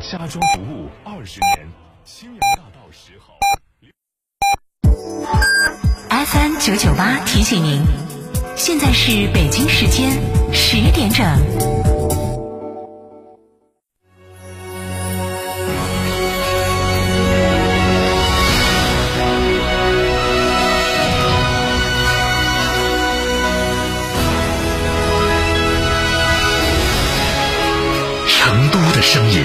家装服务二十年，青阳大道十号。FM 九九八提醒您，现在是北京时间十点整。成都的声音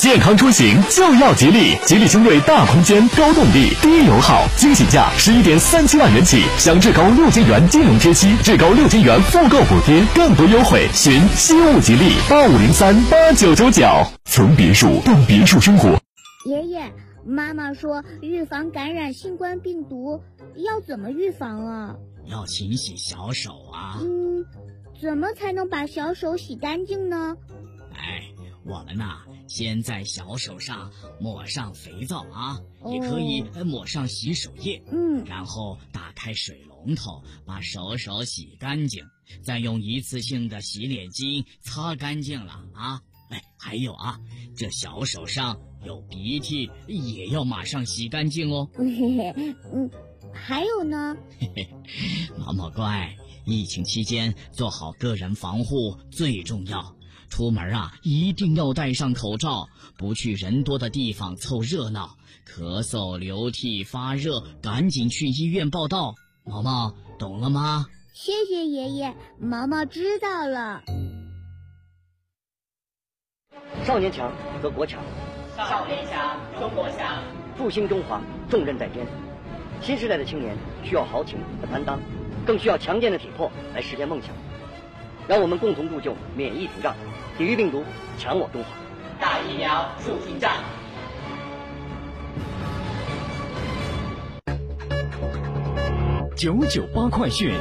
健康出行就要吉利，吉利星瑞大空间、高动力、低油耗，惊喜价十一点三七万元起，享至高六千元金融贴息，至高六千元复购补贴，更多优惠。寻西物吉利八五零三八九九九。从别墅到别墅生活，爷爷，妈妈说预防感染新冠病毒要怎么预防啊？要勤洗小手啊。嗯，怎么才能把小手洗干净呢？哎，我们呐，先在小手上抹上肥皂啊，哦也可以呃抹上洗手液，嗯，然后打开水龙头，把手手洗干净，再用一次性的洗脸巾擦干净了啊。哎，还有啊，这小手上有鼻涕也要马上洗干净哦。嘿嘿，嗯，还有呢？毛毛乖，疫情期间做好个人防护最重要。出门啊，一定要戴上口罩，不去人多的地方凑热闹。咳嗽、流涕、发热，赶紧去医院报道。毛毛，懂了吗？谢谢爷爷，毛毛知道了。少年强则国强，少年强，中国强。复兴中华重任在肩。新时代的青年需要豪情和担当，更需要强健的体魄来实现梦想。让我们共同铸就免疫屏障，抵御病毒，强我中华。大疫苗，筑屏障。九九八快讯。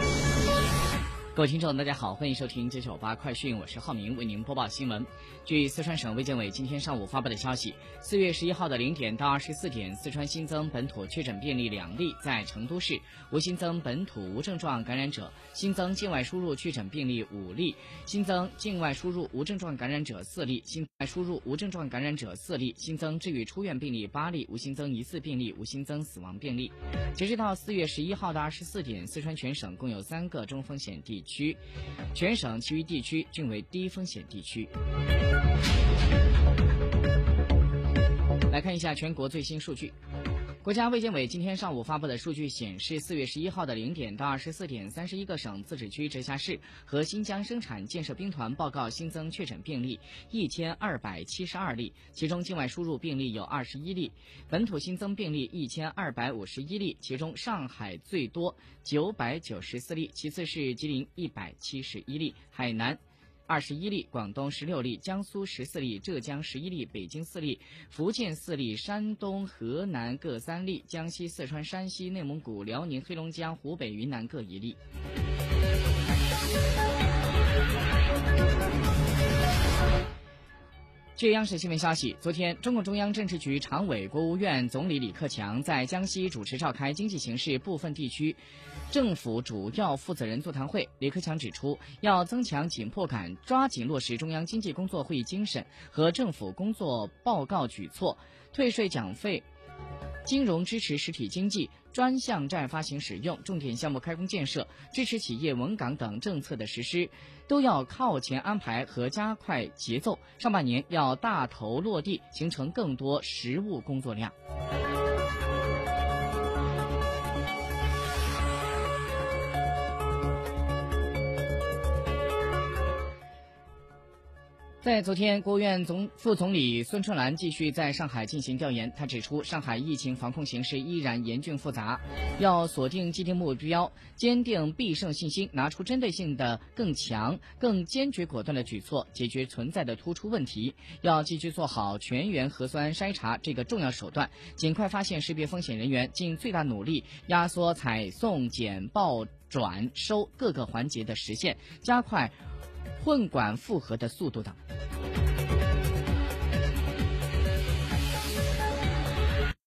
各位听众，大家好，欢迎收听九九八快讯，我是浩明，为您播报新闻。据四川省卫健委今天上午发布的消息，四月十一号的零点到二十四点，四川新增本土确诊病例两例，在成都市无新增本土无症状感染者，新增境外输入确诊病例五例，新增境外输入无症状感染者四例，境外输入无症状感染者四例，新增治愈出院病例八例，无新增疑似病例，无新增死亡病例。截止到四月十一号的二十四点，四川全省共有三个中风险地，区全省其余地区均为低风险地区。来看一下全国最新数据。国家卫健委今天上午发布的数据显示，四月十一号的零点到二十四点，三十一个省、自治区、直辖市和新疆生产建设兵团报告新增确诊病例一千二百七十二例，其中境外输入病例有二十一例，本土新增病例一千二百五十一例，其中上海最多九百九十四例，其次是吉林一百七十一例，海南。二十一例，广东十六例，江苏十四例，浙江十一例，北京四例，福建四例，山东、河南各三例，江西、四川、山西、内蒙古、辽宁、黑龙江、湖北、云南各一例。据央视新闻消息，昨天，中共中央政治局常委、国务院总理李克强在江西主持召开经济形势部分地区政府主要负责人座谈会。李克强指出，要增强紧迫感，抓紧落实中央经济工作会议精神和政府工作报告举措，退税缴费。金融支持实体经济、专项债发行使用、重点项目开工建设、支持企业稳岗等政策的实施，都要靠前安排和加快节奏。上半年要大头落地，形成更多实物工作量。在昨天，国务院总副总理孙春兰继续在上海进行调研。他指出，上海疫情防控形势依然严峻复杂，要锁定既定目标，坚定必胜信心，拿出针对性的更强、更坚决果断的举措，解决存在的突出问题。要继续做好全员核酸筛查这个重要手段，尽快发现识别风险人员，尽最大努力压缩采送、检、报、转、收各个环节的实现，加快。混管复合的速度等。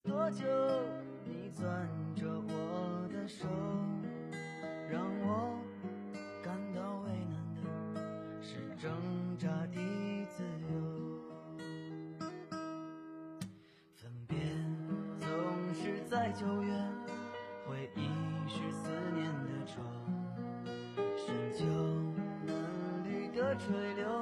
多久你攥着我的手，让我感到为难的是挣扎的自由。分别总是在九月，垂柳